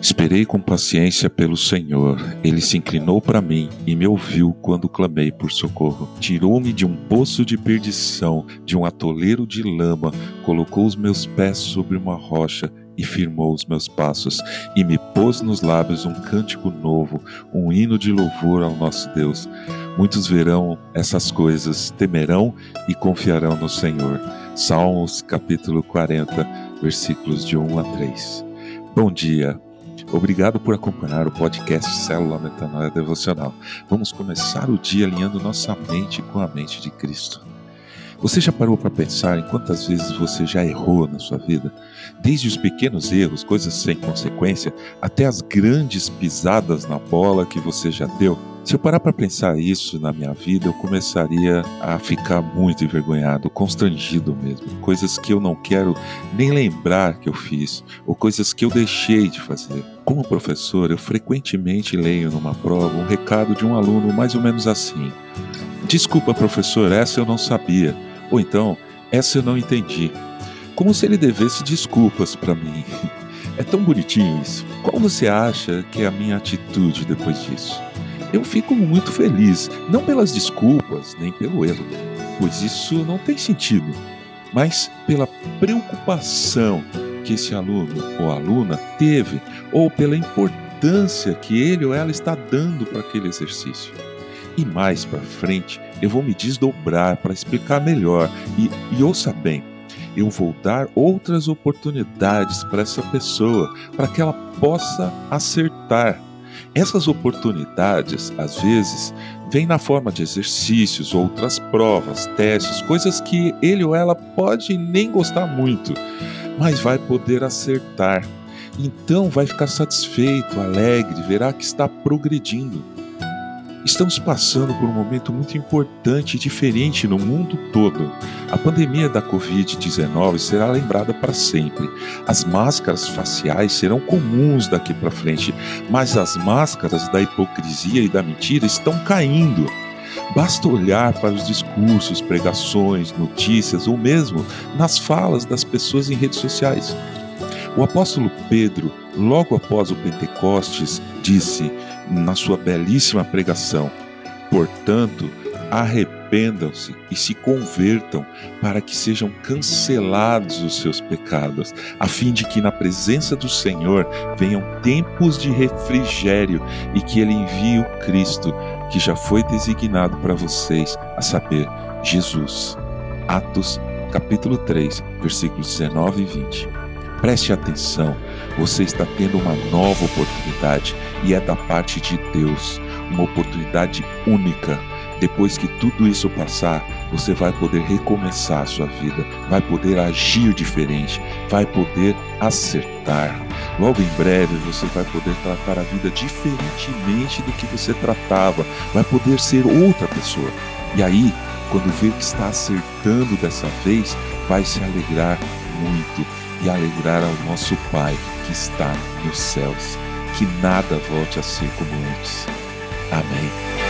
Esperei com paciência pelo Senhor. Ele se inclinou para mim e me ouviu quando clamei por socorro. Tirou-me de um poço de perdição, de um atoleiro de lama, colocou os meus pés sobre uma rocha e firmou os meus passos, e me pôs nos lábios um cântico novo, um hino de louvor ao nosso Deus. Muitos verão essas coisas, temerão e confiarão no Senhor. Salmos capítulo 40, versículos de 1 a 3. Bom dia. Obrigado por acompanhar o podcast Célula Metanoia Devocional. Vamos começar o dia alinhando nossa mente com a mente de Cristo. Você já parou para pensar em quantas vezes você já errou na sua vida? Desde os pequenos erros, coisas sem consequência, até as grandes pisadas na bola que você já deu? Se eu parar para pensar isso na minha vida, eu começaria a ficar muito envergonhado, constrangido mesmo. Coisas que eu não quero nem lembrar que eu fiz, ou coisas que eu deixei de fazer. Como professor, eu frequentemente leio numa prova um recado de um aluno mais ou menos assim: Desculpa, professor, essa eu não sabia. Ou então, essa eu não entendi. Como se ele devesse desculpas para mim. É tão bonitinho isso. Qual você acha que é a minha atitude depois disso? eu fico muito feliz, não pelas desculpas, nem pelo erro, pois isso não tem sentido, mas pela preocupação que esse aluno ou aluna teve, ou pela importância que ele ou ela está dando para aquele exercício. E mais para frente, eu vou me desdobrar para explicar melhor e, e ouça bem. Eu vou dar outras oportunidades para essa pessoa, para que ela possa acertar essas oportunidades, às vezes, vêm na forma de exercícios, outras provas, testes, coisas que ele ou ela pode nem gostar muito, mas vai poder acertar. Então vai ficar satisfeito, alegre, verá que está progredindo. Estamos passando por um momento muito importante e diferente no mundo todo. A pandemia da Covid-19 será lembrada para sempre. As máscaras faciais serão comuns daqui para frente, mas as máscaras da hipocrisia e da mentira estão caindo. Basta olhar para os discursos, pregações, notícias ou mesmo nas falas das pessoas em redes sociais. O apóstolo Pedro, logo após o Pentecostes, disse na sua belíssima pregação: Portanto, arrependam-se e se convertam para que sejam cancelados os seus pecados, a fim de que na presença do Senhor venham tempos de refrigério e que ele envie o Cristo que já foi designado para vocês, a saber, Jesus. Atos capítulo 3, versículos 19 e 20. Preste atenção, você está tendo uma nova oportunidade e é da parte de Deus, uma oportunidade única. Depois que tudo isso passar, você vai poder recomeçar a sua vida, vai poder agir diferente, vai poder acertar. Logo em breve você vai poder tratar a vida diferentemente do que você tratava, vai poder ser outra pessoa. E aí, quando ver que está acertando dessa vez, vai se alegrar muito e alegrar ao nosso Pai que está nos céus. Que nada volte a ser como antes. Amém.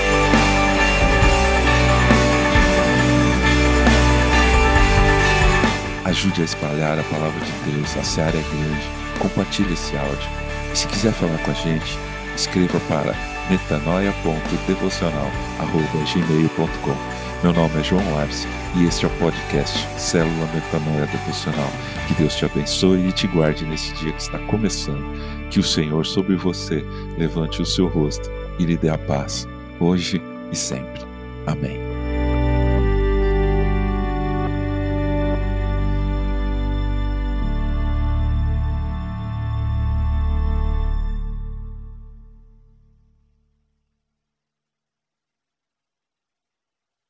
Ajude a espalhar a palavra de Deus, a seara é grande. Compartilhe esse áudio. E se quiser falar com a gente, escreva para metanoia.devocional.gmail.com Meu nome é João Arce e este é o podcast Célula Metanoia Devocional. Que Deus te abençoe e te guarde nesse dia que está começando. Que o Senhor sobre você levante o seu rosto e lhe dê a paz, hoje e sempre. Amém.